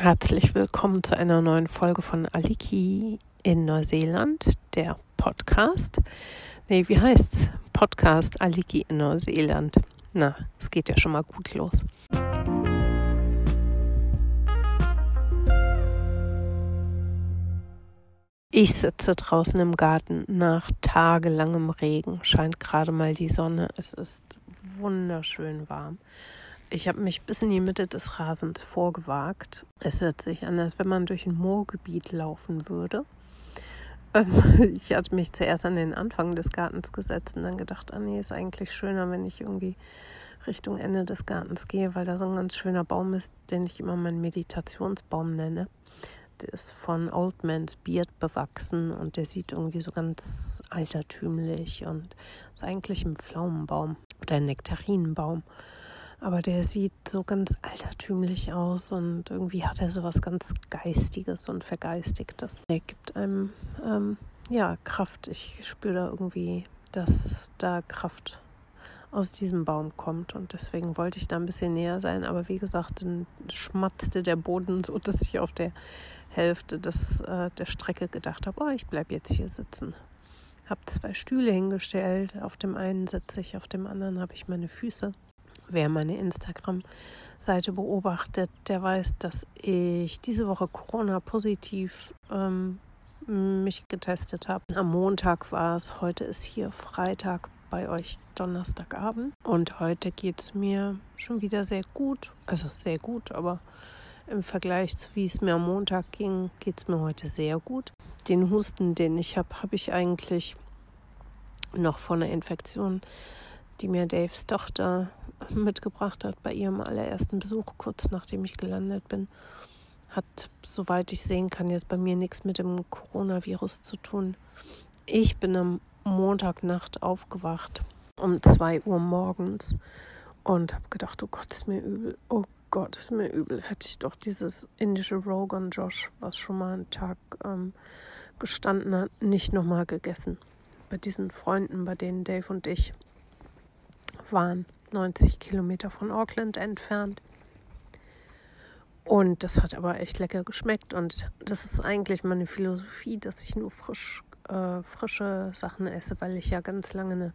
Herzlich willkommen zu einer neuen Folge von Aliki in Neuseeland, der Podcast. Nee, wie heißt's? Podcast Aliki in Neuseeland. Na, es geht ja schon mal gut los. Ich sitze draußen im Garten nach tagelangem Regen, scheint gerade mal die Sonne. Es ist wunderschön warm. Ich habe mich bis in die Mitte des Rasens vorgewagt. Es hört sich an, als wenn man durch ein Moorgebiet laufen würde. Ähm, ich hatte mich zuerst an den Anfang des Gartens gesetzt und dann gedacht, ah nee, ist eigentlich schöner, wenn ich irgendwie Richtung Ende des Gartens gehe, weil da so ein ganz schöner Baum ist, den ich immer meinen Meditationsbaum nenne. Der ist von Old Man's Beard bewachsen und der sieht irgendwie so ganz altertümlich und ist eigentlich ein Pflaumenbaum oder ein Nektarinenbaum. Aber der sieht so ganz altertümlich aus und irgendwie hat er so was ganz Geistiges und Vergeistigtes. Der gibt einem ähm, ja Kraft. Ich spüre da irgendwie, dass da Kraft aus diesem Baum kommt und deswegen wollte ich da ein bisschen näher sein. Aber wie gesagt, dann schmatzte der Boden so, dass ich auf der Hälfte des, äh, der Strecke gedacht habe, oh, ich bleibe jetzt hier sitzen. Habe zwei Stühle hingestellt. Auf dem einen sitze ich, auf dem anderen habe ich meine Füße. Wer meine Instagram-Seite beobachtet, der weiß, dass ich diese Woche Corona-positiv ähm, mich getestet habe. Am Montag war es, heute ist hier Freitag, bei euch Donnerstagabend. Und heute geht es mir schon wieder sehr gut. Also sehr gut, aber im Vergleich zu wie es mir am Montag ging, geht es mir heute sehr gut. Den Husten, den ich habe, habe ich eigentlich noch von einer Infektion, die mir Daves Tochter mitgebracht hat bei ihrem allerersten Besuch, kurz nachdem ich gelandet bin. Hat, soweit ich sehen kann, jetzt bei mir nichts mit dem Coronavirus zu tun. Ich bin am Montagnacht aufgewacht um 2 Uhr morgens und habe gedacht, oh Gott, ist mir übel. Oh Gott, ist mir übel. Hätte ich doch dieses indische Rogan Josh, was schon mal einen Tag ähm, gestanden hat, nicht nochmal gegessen. Bei diesen Freunden, bei denen Dave und ich waren. 90 Kilometer von Auckland entfernt. Und das hat aber echt lecker geschmeckt. Und das ist eigentlich meine Philosophie, dass ich nur frisch, äh, frische Sachen esse, weil ich ja ganz lange eine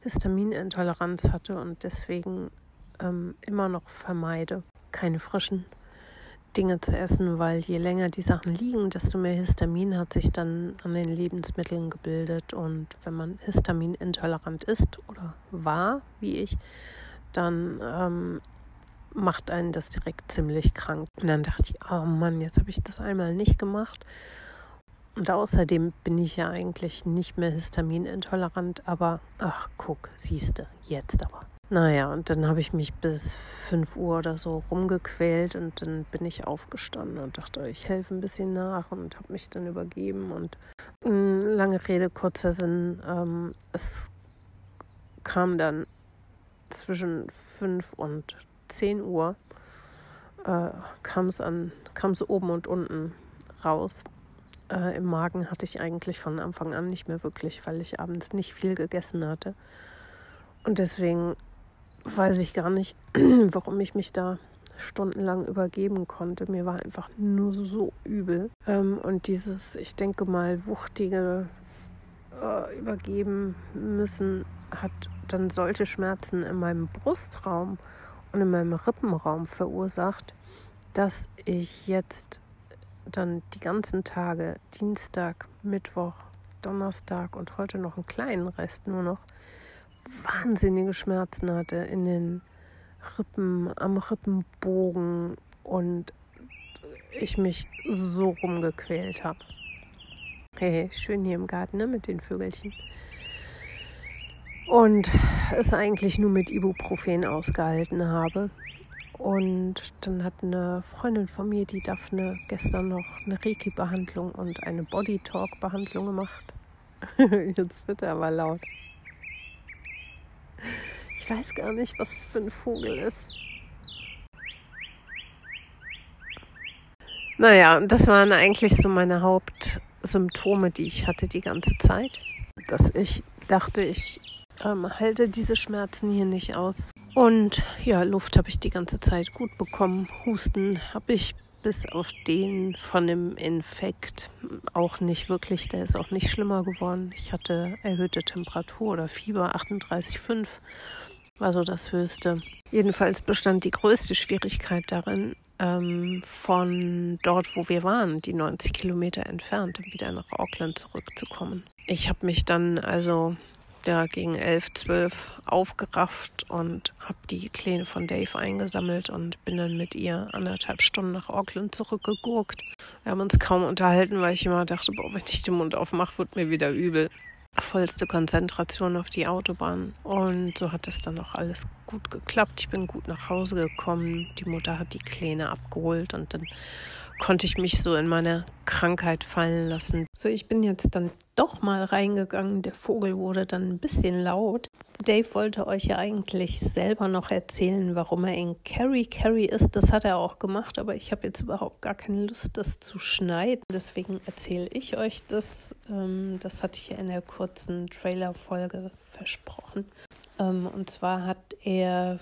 Histaminintoleranz hatte und deswegen ähm, immer noch vermeide, keine frischen Dinge zu essen, weil je länger die Sachen liegen, desto mehr Histamin hat sich dann an den Lebensmitteln gebildet. Und wenn man histaminintolerant ist oder war, wie ich, dann ähm, macht einen das direkt ziemlich krank. Und dann dachte ich, oh Mann, jetzt habe ich das einmal nicht gemacht. Und außerdem bin ich ja eigentlich nicht mehr histaminintolerant, aber ach, guck, siehste, jetzt aber. Naja, und dann habe ich mich bis 5 Uhr oder so rumgequält und dann bin ich aufgestanden und dachte, ich helfe ein bisschen nach und habe mich dann übergeben. Und mh, lange Rede, kurzer Sinn, ähm, es kam dann zwischen 5 und 10 Uhr, äh, kam es an, kam es oben und unten raus. Äh, Im Magen hatte ich eigentlich von Anfang an nicht mehr wirklich, weil ich abends nicht viel gegessen hatte. Und deswegen weiß ich gar nicht, warum ich mich da stundenlang übergeben konnte. Mir war einfach nur so übel. Ähm, und dieses, ich denke mal, wuchtige äh, Übergeben müssen hat dann solche Schmerzen in meinem Brustraum und in meinem Rippenraum verursacht, dass ich jetzt dann die ganzen Tage, Dienstag, Mittwoch, Donnerstag und heute noch einen kleinen Rest nur noch, wahnsinnige Schmerzen hatte in den Rippen, am Rippenbogen und ich mich so rumgequält habe. Hey, schön hier im Garten ne, mit den Vögelchen. Und es eigentlich nur mit Ibuprofen ausgehalten habe. Und dann hat eine Freundin von mir, die Daphne, gestern noch eine Reiki-Behandlung und eine Body Talk-Behandlung gemacht. Jetzt wird er aber laut. Ich weiß gar nicht, was für ein Vogel ist. Naja, das waren eigentlich so meine Hauptsymptome, die ich hatte die ganze Zeit. Dass ich dachte, ich ähm, halte diese Schmerzen hier nicht aus. Und ja, Luft habe ich die ganze Zeit gut bekommen. Husten habe ich bis auf den von dem Infekt auch nicht wirklich, der ist auch nicht schlimmer geworden. Ich hatte erhöhte Temperatur oder Fieber 38,5 war so das Höchste. Jedenfalls bestand die größte Schwierigkeit darin, ähm, von dort, wo wir waren, die 90 Kilometer entfernt, wieder nach Auckland zurückzukommen. Ich habe mich dann also ja, gegen 11, 12 aufgerafft und habe die Kleine von Dave eingesammelt und bin dann mit ihr anderthalb Stunden nach Auckland zurückgegurkt. Wir haben uns kaum unterhalten, weil ich immer dachte, boah, wenn ich den Mund aufmache, wird mir wieder übel vollste Konzentration auf die Autobahn. Und so hat es dann auch alles gut geklappt. Ich bin gut nach Hause gekommen. Die Mutter hat die Kleine abgeholt und dann konnte ich mich so in meine Krankheit fallen lassen. So, ich bin jetzt dann doch mal reingegangen. Der Vogel wurde dann ein bisschen laut. Dave wollte euch ja eigentlich selber noch erzählen, warum er in Carry Carry ist. Das hat er auch gemacht, aber ich habe jetzt überhaupt gar keine Lust, das zu schneiden. Deswegen erzähle ich euch das. Ähm, das hatte ich ja in der kurzen Trailer-Folge versprochen. Ähm, und zwar hat er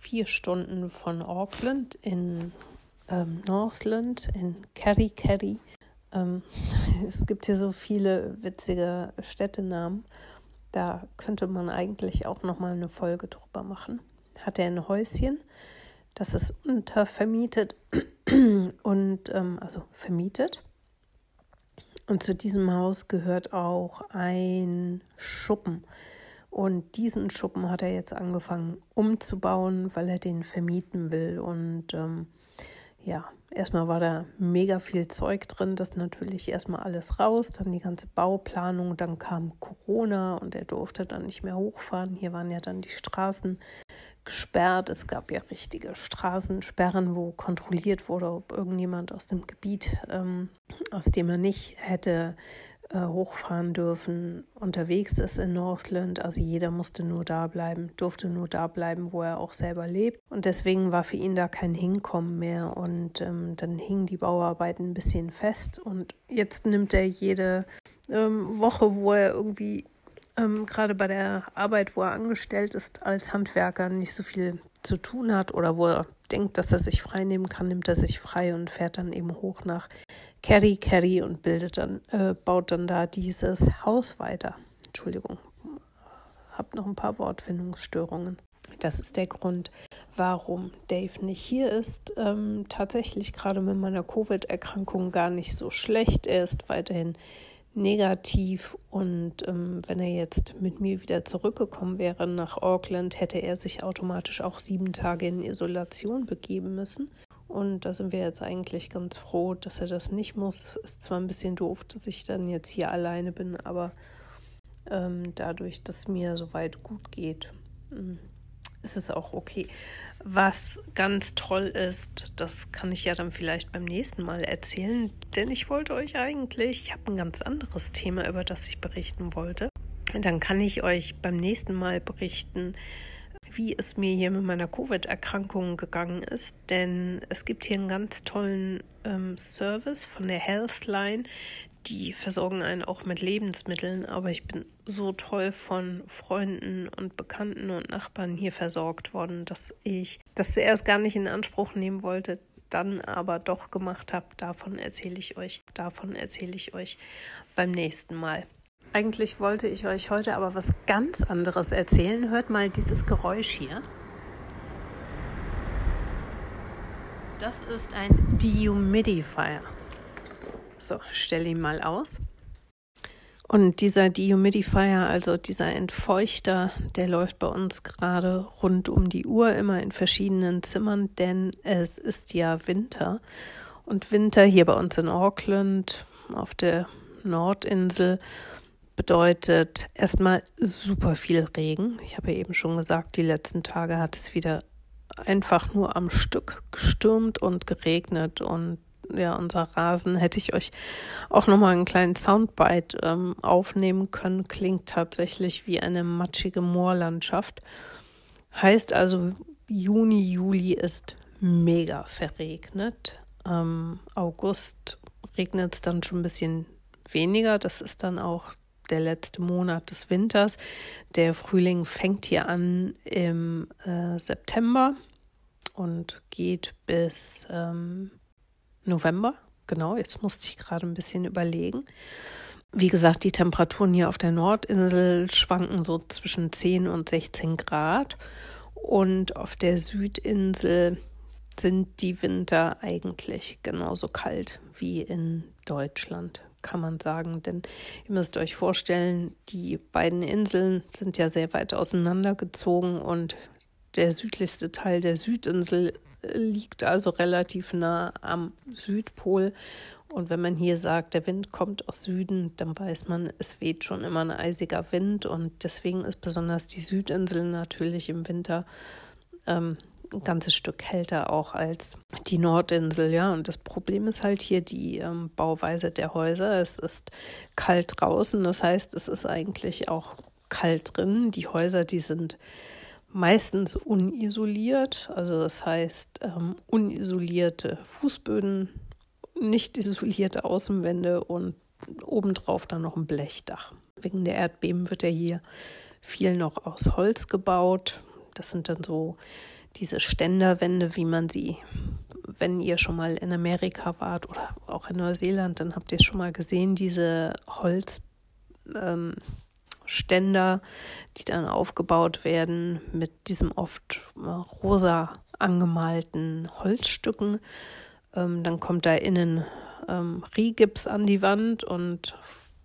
vier Stunden von Auckland in ähm, Northland, in Kerry Kerry. Ähm, es gibt hier so viele witzige Städtenamen. Da könnte man eigentlich auch noch mal eine Folge drüber machen. Hat er ein Häuschen, das ist untervermietet und ähm, also vermietet. Und zu diesem Haus gehört auch ein Schuppen. Und diesen Schuppen hat er jetzt angefangen umzubauen, weil er den vermieten will. Und ähm, ja, erstmal war da mega viel Zeug drin, das natürlich erstmal alles raus, dann die ganze Bauplanung, dann kam Corona und er durfte dann nicht mehr hochfahren. Hier waren ja dann die Straßen gesperrt. Es gab ja richtige Straßensperren, wo kontrolliert wurde, ob irgendjemand aus dem Gebiet, ähm, aus dem er nicht hätte äh, hochfahren dürfen, unterwegs ist in Northland. Also jeder musste nur da bleiben, durfte nur da bleiben, wo er auch selber lebt. Und deswegen war für ihn da kein Hinkommen mehr. Und ähm, dann hingen die Bauarbeiten ein bisschen fest. Und jetzt nimmt er jede ähm, Woche, wo er irgendwie ähm, gerade bei der Arbeit, wo er angestellt ist, als Handwerker nicht so viel zu tun hat oder wo er denkt, dass er sich frei nehmen kann, nimmt er sich frei und fährt dann eben hoch nach Kerry Kerry und bildet dann, äh, baut dann da dieses Haus weiter. Entschuldigung, habe noch ein paar Wortfindungsstörungen. Das ist der Grund, warum Dave nicht hier ist. Ähm, tatsächlich gerade mit meiner Covid-Erkrankung gar nicht so schlecht. Er ist weiterhin negativ und ähm, wenn er jetzt mit mir wieder zurückgekommen wäre nach Auckland, hätte er sich automatisch auch sieben Tage in Isolation begeben müssen. Und da sind wir jetzt eigentlich ganz froh, dass er das nicht muss. Ist zwar ein bisschen doof, dass ich dann jetzt hier alleine bin, aber ähm, dadurch, dass mir soweit gut geht, hm, ist es auch okay. Was ganz toll ist, das kann ich ja dann vielleicht beim nächsten Mal erzählen, denn ich wollte euch eigentlich, ich habe ein ganz anderes Thema, über das ich berichten wollte. Dann kann ich euch beim nächsten Mal berichten, wie es mir hier mit meiner Covid-Erkrankung gegangen ist, denn es gibt hier einen ganz tollen ähm, Service von der Healthline, die versorgen einen auch mit Lebensmitteln, aber ich bin so toll von Freunden und Bekannten und Nachbarn hier versorgt worden, dass ich das zuerst gar nicht in Anspruch nehmen wollte, dann aber doch gemacht habe. Davon erzähle ich euch, davon erzähle ich euch beim nächsten Mal. Eigentlich wollte ich euch heute aber was ganz anderes erzählen. Hört mal dieses Geräusch hier. Das ist ein Dehumidifier. So, stelle ihn mal aus. Und dieser Dehumidifier, also dieser Entfeuchter, der läuft bei uns gerade rund um die Uhr, immer in verschiedenen Zimmern, denn es ist ja Winter. Und Winter hier bei uns in Auckland, auf der Nordinsel, bedeutet erstmal super viel Regen. Ich habe ja eben schon gesagt, die letzten Tage hat es wieder einfach nur am Stück gestürmt und geregnet und ja, unser Rasen hätte ich euch auch nochmal einen kleinen Soundbite ähm, aufnehmen können. Klingt tatsächlich wie eine matschige Moorlandschaft. Heißt also, Juni, Juli ist mega verregnet. Ähm, August regnet es dann schon ein bisschen weniger. Das ist dann auch der letzte Monat des Winters. Der Frühling fängt hier an im äh, September und geht bis ähm, November. Genau, jetzt musste ich gerade ein bisschen überlegen. Wie gesagt, die Temperaturen hier auf der Nordinsel schwanken so zwischen 10 und 16 Grad. Und auf der Südinsel sind die Winter eigentlich genauso kalt wie in Deutschland, kann man sagen. Denn ihr müsst euch vorstellen, die beiden Inseln sind ja sehr weit auseinandergezogen und der südlichste Teil der Südinsel liegt also relativ nah am Südpol und wenn man hier sagt, der Wind kommt aus Süden, dann weiß man, es weht schon immer ein eisiger Wind. Und deswegen ist besonders die Südinsel natürlich im Winter ähm, ein ganzes Stück kälter auch als die Nordinsel. Ja, und das Problem ist halt hier die ähm, Bauweise der Häuser. Es ist kalt draußen, das heißt, es ist eigentlich auch kalt drin. Die Häuser, die sind meistens unisoliert, also das heißt ähm, unisolierte Fußböden nicht isolierte Außenwände und obendrauf dann noch ein Blechdach. Wegen der Erdbeben wird ja hier viel noch aus Holz gebaut. Das sind dann so diese Ständerwände, wie man sie, wenn ihr schon mal in Amerika wart oder auch in Neuseeland, dann habt ihr schon mal gesehen, diese Holzständer, ähm, die dann aufgebaut werden mit diesem oft äh, rosa angemalten Holzstücken. Ähm, dann kommt da innen ähm, Rigips an die Wand und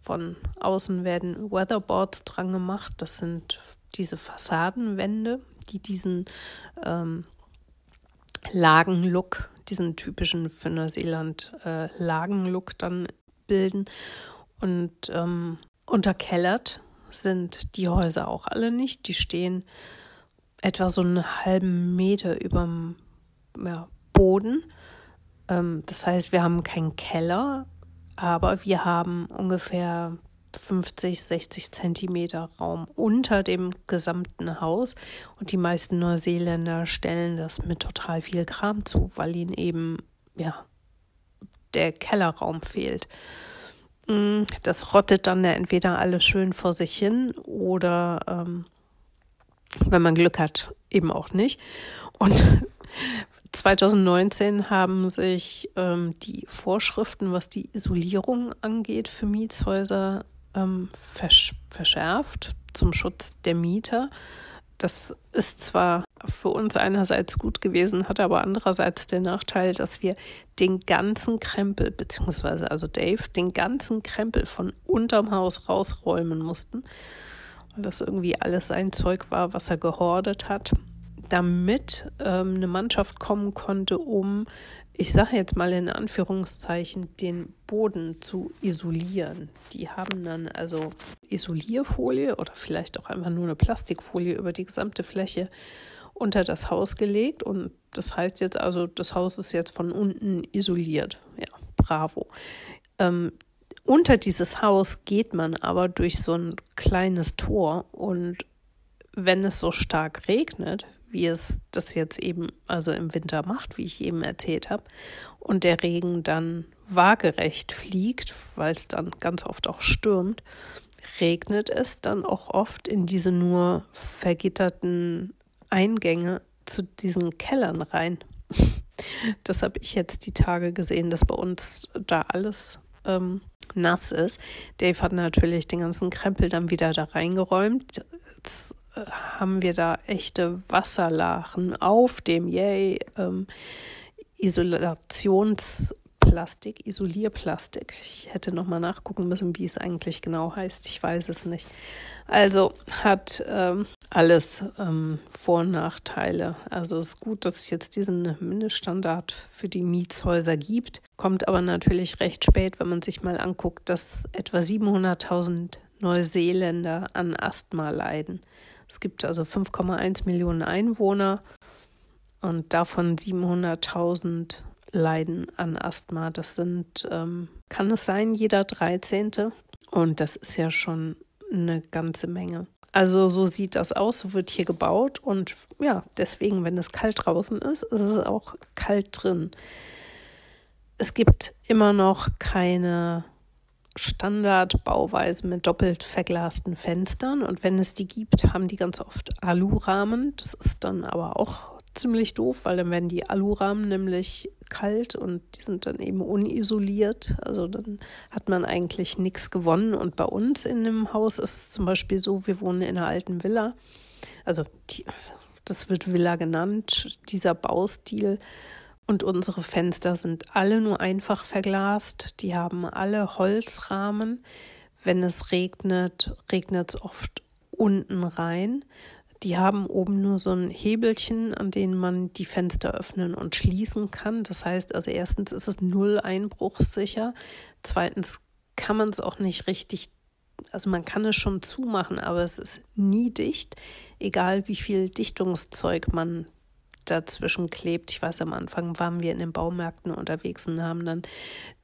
von außen werden Weatherboards dran gemacht. Das sind diese Fassadenwände, die diesen ähm, Lagenlook, diesen typischen für Neuseeland äh, Lagenlook dann bilden. Und ähm, unterkellert sind die Häuser auch alle nicht. Die stehen etwa so einen halben Meter über dem ja, Boden. Ähm, das heißt, wir haben keinen Keller, aber wir haben ungefähr 50, 60 Zentimeter Raum unter dem gesamten Haus. Und die meisten Neuseeländer stellen das mit total viel Kram zu, weil ihnen eben, ja, der Kellerraum fehlt. Mm, das rottet dann entweder alles schön vor sich hin oder, ähm, wenn man Glück hat, eben auch nicht. Und 2019 haben sich ähm, die Vorschriften, was die Isolierung angeht, für Mietshäuser ähm, versch verschärft zum Schutz der Mieter. Das ist zwar für uns einerseits gut gewesen, hat aber andererseits den Nachteil, dass wir den ganzen Krempel, beziehungsweise also Dave, den ganzen Krempel von unterm Haus rausräumen mussten, weil das irgendwie alles sein Zeug war, was er gehordet hat damit ähm, eine Mannschaft kommen konnte, um, ich sage jetzt mal in Anführungszeichen, den Boden zu isolieren. Die haben dann also Isolierfolie oder vielleicht auch einfach nur eine Plastikfolie über die gesamte Fläche unter das Haus gelegt und das heißt jetzt also, das Haus ist jetzt von unten isoliert. Ja, bravo. Ähm, unter dieses Haus geht man aber durch so ein kleines Tor und wenn es so stark regnet, wie es das jetzt eben also im Winter macht, wie ich eben erzählt habe, und der Regen dann waagerecht fliegt, weil es dann ganz oft auch stürmt, regnet es dann auch oft in diese nur vergitterten Eingänge zu diesen Kellern rein. Das habe ich jetzt die Tage gesehen, dass bei uns da alles ähm, nass ist. Dave hat natürlich den ganzen Krempel dann wieder da reingeräumt. Jetzt haben wir da echte Wasserlachen auf dem Yay ähm, Isolationsplastik, Isolierplastik. Ich hätte noch mal nachgucken müssen, wie es eigentlich genau heißt. Ich weiß es nicht. Also hat ähm, alles ähm, Vor- und Nachteile. Also ist gut, dass es jetzt diesen Mindeststandard für die Mietshäuser gibt. Kommt aber natürlich recht spät, wenn man sich mal anguckt, dass etwa 700.000 Neuseeländer an Asthma leiden. Es gibt also 5,1 Millionen Einwohner und davon 700.000 leiden an Asthma. Das sind, ähm, kann es sein, jeder 13. Und das ist ja schon eine ganze Menge. Also so sieht das aus, so wird hier gebaut und ja, deswegen, wenn es kalt draußen ist, ist es auch kalt drin. Es gibt immer noch keine Standardbauweise mit doppelt verglasten Fenstern und wenn es die gibt, haben die ganz oft Alurahmen. Das ist dann aber auch ziemlich doof, weil dann werden die Alurahmen nämlich kalt und die sind dann eben unisoliert. Also dann hat man eigentlich nichts gewonnen. Und bei uns in dem Haus ist es zum Beispiel so, wir wohnen in einer alten Villa. Also die, das wird Villa genannt, dieser Baustil. Und unsere Fenster sind alle nur einfach verglast. Die haben alle Holzrahmen. Wenn es regnet, regnet es oft unten rein. Die haben oben nur so ein Hebelchen, an denen man die Fenster öffnen und schließen kann. Das heißt also erstens ist es null einbruchssicher. Zweitens kann man es auch nicht richtig, also man kann es schon zumachen, aber es ist nie dicht, egal wie viel Dichtungszeug man dazwischen klebt. Ich weiß, am Anfang waren wir in den Baumärkten unterwegs und haben dann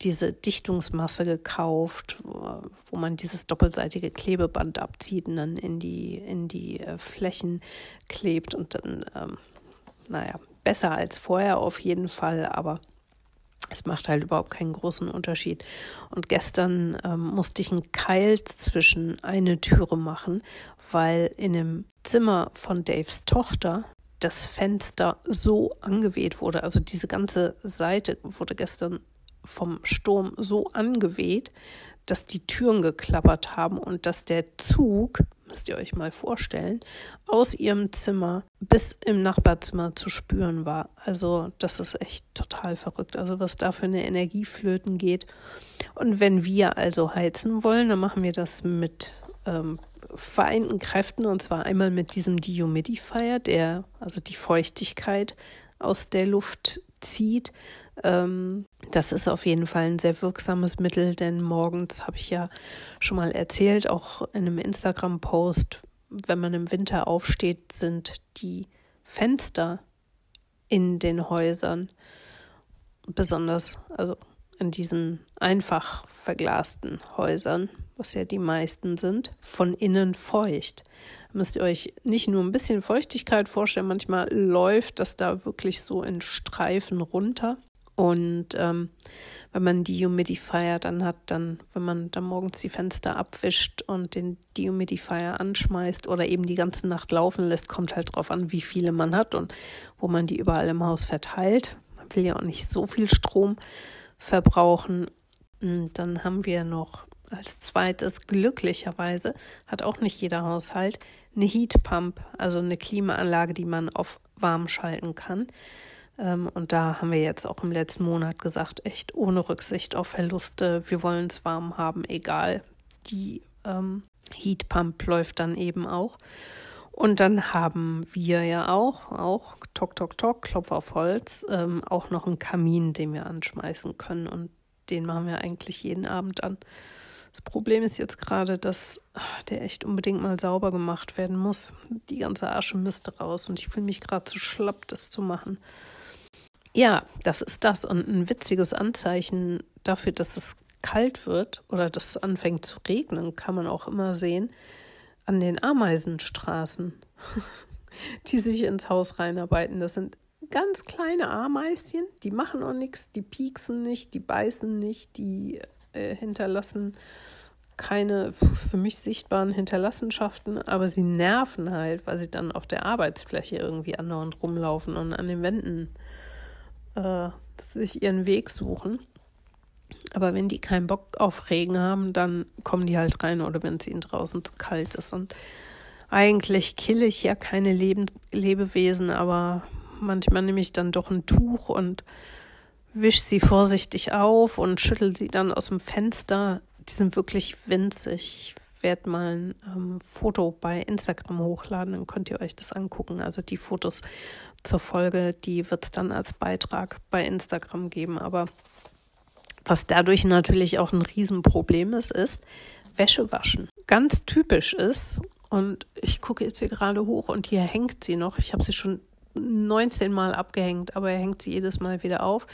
diese Dichtungsmasse gekauft, wo, man dieses doppelseitige Klebeband abzieht und dann in die, in die äh, Flächen klebt und dann, ähm, naja, besser als vorher auf jeden Fall, aber es macht halt überhaupt keinen großen Unterschied. Und gestern ähm, musste ich einen Keil zwischen eine Türe machen, weil in dem Zimmer von Daves Tochter das Fenster so angeweht wurde. Also diese ganze Seite wurde gestern vom Sturm so angeweht, dass die Türen geklappert haben und dass der Zug, müsst ihr euch mal vorstellen, aus ihrem Zimmer bis im Nachbarzimmer zu spüren war. Also das ist echt total verrückt. Also was da für eine Energie flöten geht. Und wenn wir also heizen wollen, dann machen wir das mit ähm, vereinten Kräften und zwar einmal mit diesem Dehumidifier, der also die Feuchtigkeit aus der Luft zieht. Ähm, das ist auf jeden Fall ein sehr wirksames Mittel, denn morgens habe ich ja schon mal erzählt, auch in einem Instagram-Post, wenn man im Winter aufsteht, sind die Fenster in den Häusern besonders, also in diesen einfach verglasten Häusern, was ja die meisten sind, von innen feucht. Müsst ihr euch nicht nur ein bisschen Feuchtigkeit vorstellen, manchmal läuft das da wirklich so in Streifen runter. Und ähm, wenn man die Humidifier dann hat, dann, wenn man dann morgens die Fenster abwischt und den Dehumidifier anschmeißt oder eben die ganze Nacht laufen lässt, kommt halt drauf an, wie viele man hat und wo man die überall im Haus verteilt. Man will ja auch nicht so viel Strom verbrauchen. Und dann haben wir noch als zweites, glücklicherweise, hat auch nicht jeder Haushalt, eine Heatpump, also eine Klimaanlage, die man auf warm schalten kann. Ähm, und da haben wir jetzt auch im letzten Monat gesagt, echt ohne Rücksicht auf Verluste, wir wollen es warm haben, egal. Die ähm, Heatpump läuft dann eben auch. Und dann haben wir ja auch, auch Tok, Tok, Tok, Klopf auf Holz, ähm, auch noch einen Kamin, den wir anschmeißen können. Und den machen wir eigentlich jeden Abend an. Das Problem ist jetzt gerade, dass der echt unbedingt mal sauber gemacht werden muss. Die ganze Asche müsste raus und ich fühle mich gerade zu schlapp, das zu machen. Ja, das ist das. Und ein witziges Anzeichen dafür, dass es kalt wird oder dass es anfängt zu regnen, kann man auch immer sehen an den Ameisenstraßen, die sich ins Haus reinarbeiten. Das sind ganz kleine Ameischen, die machen auch nichts, die pieksen nicht, die beißen nicht, die äh, hinterlassen keine für mich sichtbaren Hinterlassenschaften, aber sie nerven halt, weil sie dann auf der Arbeitsfläche irgendwie andauernd rumlaufen und an den Wänden äh, sich ihren Weg suchen. Aber wenn die keinen Bock auf Regen haben, dann kommen die halt rein oder wenn es ihnen draußen zu kalt ist. Und eigentlich kill ich ja keine Leben Lebewesen, aber manchmal nehme ich dann doch ein Tuch und wische sie vorsichtig auf und schüttel sie dann aus dem Fenster. Die sind wirklich winzig. Ich werde mal ein ähm, Foto bei Instagram hochladen, dann könnt ihr euch das angucken. Also die Fotos zur Folge, die wird es dann als Beitrag bei Instagram geben. Aber was dadurch natürlich auch ein Riesenproblem ist, ist Wäsche waschen. Ganz typisch ist, und ich gucke jetzt hier gerade hoch und hier hängt sie noch. Ich habe sie schon 19 Mal abgehängt, aber er hängt sie jedes Mal wieder auf.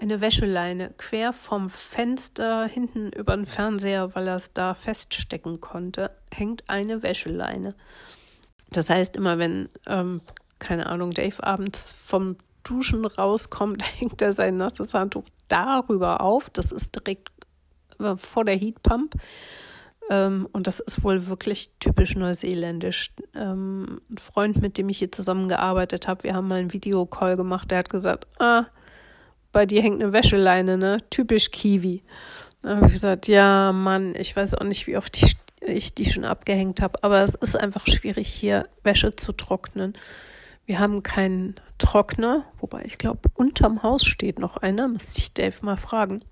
Eine Wäscheleine quer vom Fenster hinten über den Fernseher, weil er es da feststecken konnte, hängt eine Wäscheleine. Das heißt, immer wenn, ähm, keine Ahnung, Dave abends vom Duschen rauskommt, hängt er sein nasses Handtuch darüber auf. Das ist direkt äh, vor der Heatpump. Ähm, und das ist wohl wirklich typisch neuseeländisch. Ähm, ein Freund, mit dem ich hier zusammengearbeitet habe, wir haben mal einen Videocall gemacht, der hat gesagt, ah, bei dir hängt eine Wäscheleine, ne? Typisch Kiwi. Dann habe ich gesagt, ja, Mann, ich weiß auch nicht, wie oft ich, ich die schon abgehängt habe, aber es ist einfach schwierig, hier Wäsche zu trocknen. Wir haben keinen Trockner, wobei ich glaube, unterm Haus steht noch einer, müsste ich Dave mal fragen.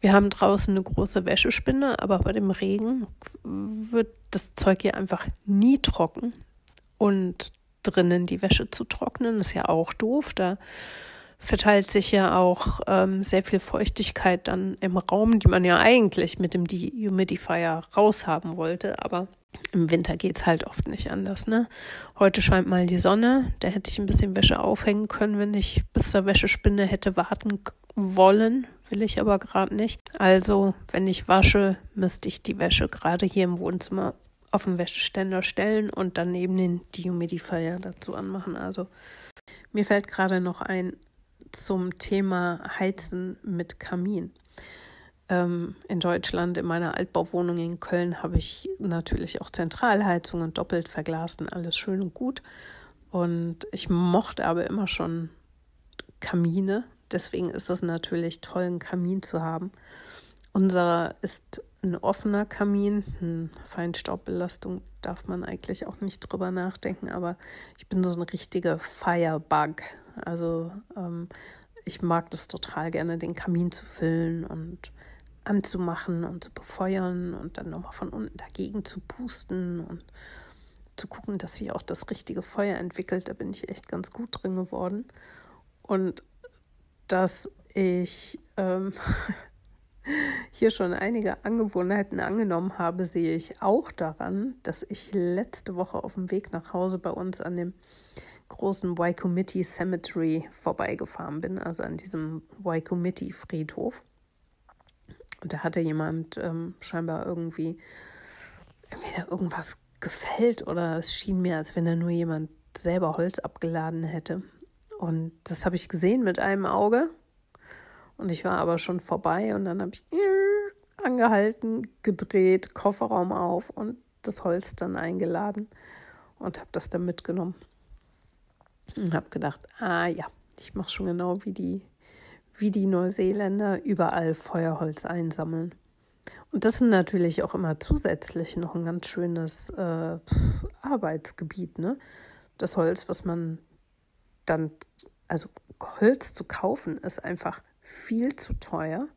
Wir haben draußen eine große Wäschespinne, aber bei dem Regen wird das Zeug hier einfach nie trocken. Und drinnen die Wäsche zu trocknen, ist ja auch doof. Da verteilt sich ja auch ähm, sehr viel Feuchtigkeit dann im Raum, die man ja eigentlich mit dem Dehumidifier raushaben wollte. Aber im Winter geht es halt oft nicht anders. Ne? Heute scheint mal die Sonne. Da hätte ich ein bisschen Wäsche aufhängen können, wenn ich bis zur Wäschespinne hätte warten wollen. Will ich aber gerade nicht. Also, wenn ich wasche, müsste ich die Wäsche gerade hier im Wohnzimmer auf den Wäscheständer stellen und dann neben den Dehumidifier dazu anmachen. Also, mir fällt gerade noch ein zum Thema Heizen mit Kamin. Ähm, in Deutschland, in meiner Altbauwohnung in Köln, habe ich natürlich auch Zentralheizung und doppelt verglast und alles schön und gut. Und ich mochte aber immer schon Kamine. Deswegen ist es natürlich toll, einen Kamin zu haben. Unser ist ein offener Kamin. Hm, Feinstaubbelastung darf man eigentlich auch nicht drüber nachdenken, aber ich bin so ein richtiger Firebug. Also ähm, ich mag das total gerne, den Kamin zu füllen und anzumachen und zu befeuern und dann nochmal von unten dagegen zu pusten und zu gucken, dass sich auch das richtige Feuer entwickelt. Da bin ich echt ganz gut drin geworden. Und dass ich ähm, hier schon einige Angewohnheiten angenommen habe, sehe ich auch daran, dass ich letzte Woche auf dem Weg nach Hause bei uns an dem großen Waikumiti Cemetery vorbeigefahren bin, also an diesem Waikumiti Friedhof. Und da hatte jemand ähm, scheinbar irgendwie entweder irgendwas gefällt oder es schien mir, als wenn da nur jemand selber Holz abgeladen hätte. Und das habe ich gesehen mit einem Auge. Und ich war aber schon vorbei und dann habe ich angehalten, gedreht, Kofferraum auf und das Holz dann eingeladen und habe das dann mitgenommen. Und habe gedacht, ah ja, ich mache schon genau wie die wie die Neuseeländer überall Feuerholz einsammeln. Und das ist natürlich auch immer zusätzlich noch ein ganz schönes äh, Arbeitsgebiet. Ne? Das Holz, was man dann, also Holz zu kaufen, ist einfach viel zu teuer.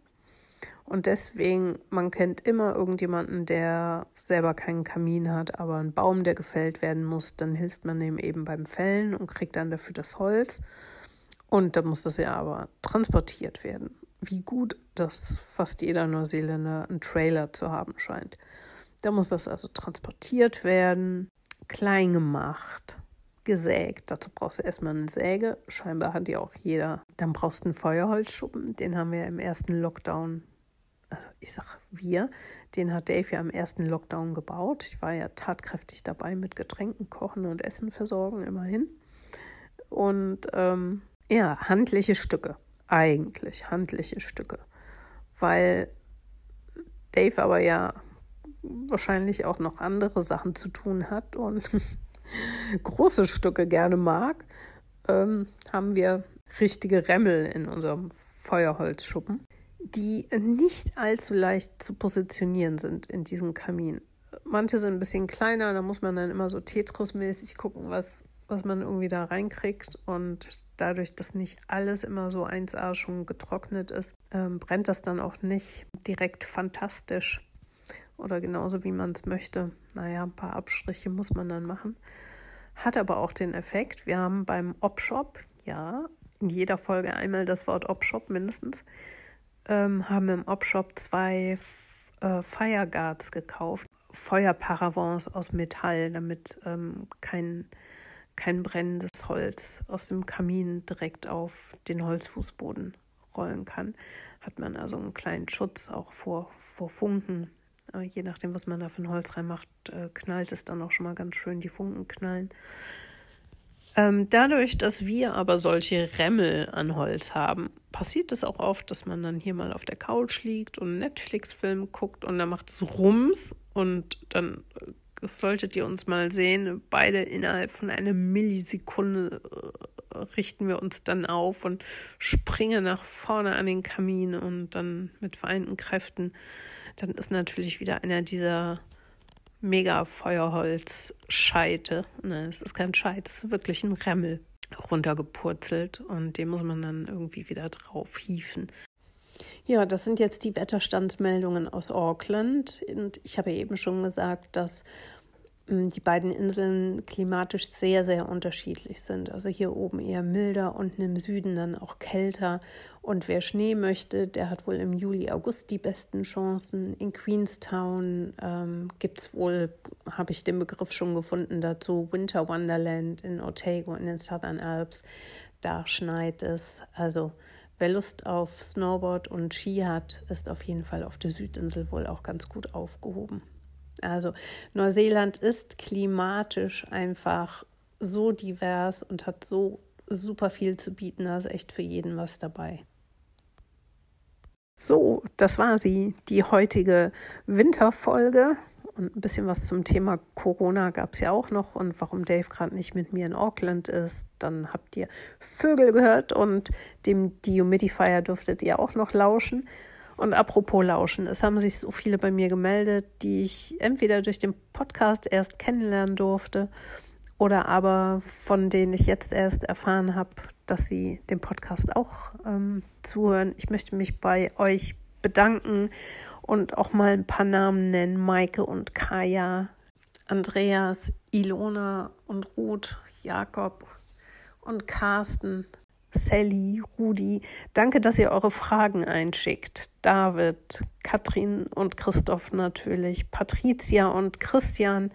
Und deswegen, man kennt immer irgendjemanden, der selber keinen Kamin hat, aber einen Baum, der gefällt werden muss, dann hilft man ihm eben beim Fällen und kriegt dann dafür das Holz. Und dann muss das ja aber transportiert werden. Wie gut, dass fast jeder Neuseeländer einen Trailer zu haben scheint. Da muss das also transportiert werden, klein gemacht, gesägt. Dazu brauchst du erstmal eine Säge. Scheinbar hat die auch jeder. Dann brauchst du einen Feuerholzschuppen. Den haben wir im ersten Lockdown, also ich sag wir, den hat Dave ja im ersten Lockdown gebaut. Ich war ja tatkräftig dabei mit Getränken kochen und Essen versorgen, immerhin. Und ähm, ja, handliche Stücke. Eigentlich handliche Stücke. Weil Dave aber ja wahrscheinlich auch noch andere Sachen zu tun hat und große Stücke gerne mag, ähm, haben wir richtige Remmel in unserem Feuerholzschuppen, die nicht allzu leicht zu positionieren sind in diesem Kamin. Manche sind ein bisschen kleiner, da muss man dann immer so Tetris-mäßig gucken, was, was man irgendwie da reinkriegt. Und dadurch, dass nicht alles immer so 1A schon getrocknet ist, ähm, brennt das dann auch nicht direkt fantastisch oder genauso wie man es möchte. Naja, ein paar Abstriche muss man dann machen. Hat aber auch den Effekt, wir haben beim Opshop, ja, in jeder Folge einmal das Wort Opshop mindestens, ähm, haben im Opshop zwei äh, Fireguards gekauft. Feuerparavents aus Metall, damit ähm, kein kein brennendes Holz aus dem Kamin direkt auf den Holzfußboden rollen kann. Hat man also einen kleinen Schutz auch vor, vor Funken. Äh, je nachdem, was man da ein Holz reinmacht, äh, knallt es dann auch schon mal ganz schön, die Funken knallen. Ähm, dadurch, dass wir aber solche Rämmel an Holz haben, passiert es auch oft, dass man dann hier mal auf der Couch liegt und Netflix-Film guckt und dann macht es Rums und dann das solltet ihr uns mal sehen. Beide innerhalb von einer Millisekunde äh, richten wir uns dann auf und springen nach vorne an den Kamin und dann mit vereinten Kräften. Dann ist natürlich wieder einer dieser mega Feuerholzscheite. Ne, es ist kein Scheit, es ist wirklich ein Remmel runtergepurzelt und den muss man dann irgendwie wieder drauf hieven. Ja, das sind jetzt die Wetterstandsmeldungen aus Auckland. Und ich habe eben schon gesagt, dass die beiden Inseln klimatisch sehr, sehr unterschiedlich sind. Also hier oben eher milder, unten im Süden dann auch kälter. Und wer Schnee möchte, der hat wohl im Juli, August die besten Chancen. In Queenstown ähm, gibt es wohl, habe ich den Begriff schon gefunden dazu, Winter Wonderland in Otago in den Southern Alps. Da schneit es. Also wer Lust auf Snowboard und Ski hat, ist auf jeden Fall auf der Südinsel wohl auch ganz gut aufgehoben. Also Neuseeland ist klimatisch einfach so divers und hat so super viel zu bieten. Also echt für jeden was dabei. So, das war sie, die heutige Winterfolge. Und ein bisschen was zum Thema Corona gab es ja auch noch und warum Dave gerade nicht mit mir in Auckland ist. Dann habt ihr Vögel gehört und dem Dehumidifier dürftet ihr auch noch lauschen. Und apropos Lauschen, es haben sich so viele bei mir gemeldet, die ich entweder durch den Podcast erst kennenlernen durfte oder aber von denen ich jetzt erst erfahren habe, dass sie dem Podcast auch ähm, zuhören. Ich möchte mich bei euch bedanken und auch mal ein paar Namen nennen. Maike und Kaya, Andreas, Ilona und Ruth, Jakob und Carsten. Sally, Rudi. Danke, dass ihr eure Fragen einschickt. David, Katrin und Christoph natürlich, Patricia und Christian,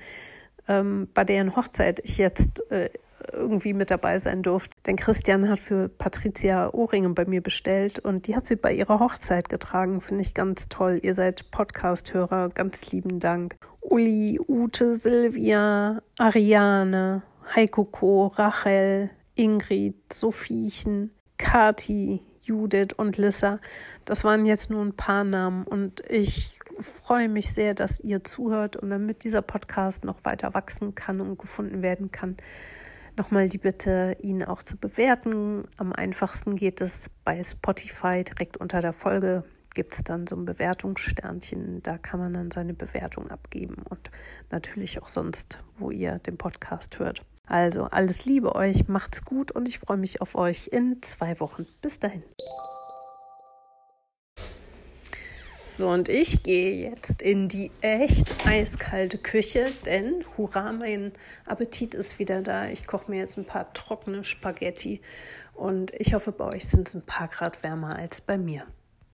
ähm, bei deren Hochzeit ich jetzt äh, irgendwie mit dabei sein durfte. Denn Christian hat für Patricia Ohrringe bei mir bestellt und die hat sie bei ihrer Hochzeit getragen. Finde ich ganz toll. Ihr seid Podcast-Hörer. Ganz lieben Dank. Uli, Ute, Silvia, Ariane, Heiko Ko, Rachel, Ingrid, Sophiechen, Kati, Judith und Lissa. Das waren jetzt nur ein paar Namen und ich freue mich sehr, dass ihr zuhört und damit dieser Podcast noch weiter wachsen kann und gefunden werden kann. Nochmal die Bitte, ihn auch zu bewerten. Am einfachsten geht es bei Spotify direkt unter der Folge gibt es dann so ein Bewertungssternchen. Da kann man dann seine Bewertung abgeben und natürlich auch sonst, wo ihr den Podcast hört. Also alles Liebe euch, macht's gut und ich freue mich auf euch in zwei Wochen. Bis dahin. So, und ich gehe jetzt in die echt eiskalte Küche, denn hurra, mein Appetit ist wieder da. Ich koche mir jetzt ein paar trockene Spaghetti und ich hoffe, bei euch sind es ein paar Grad wärmer als bei mir.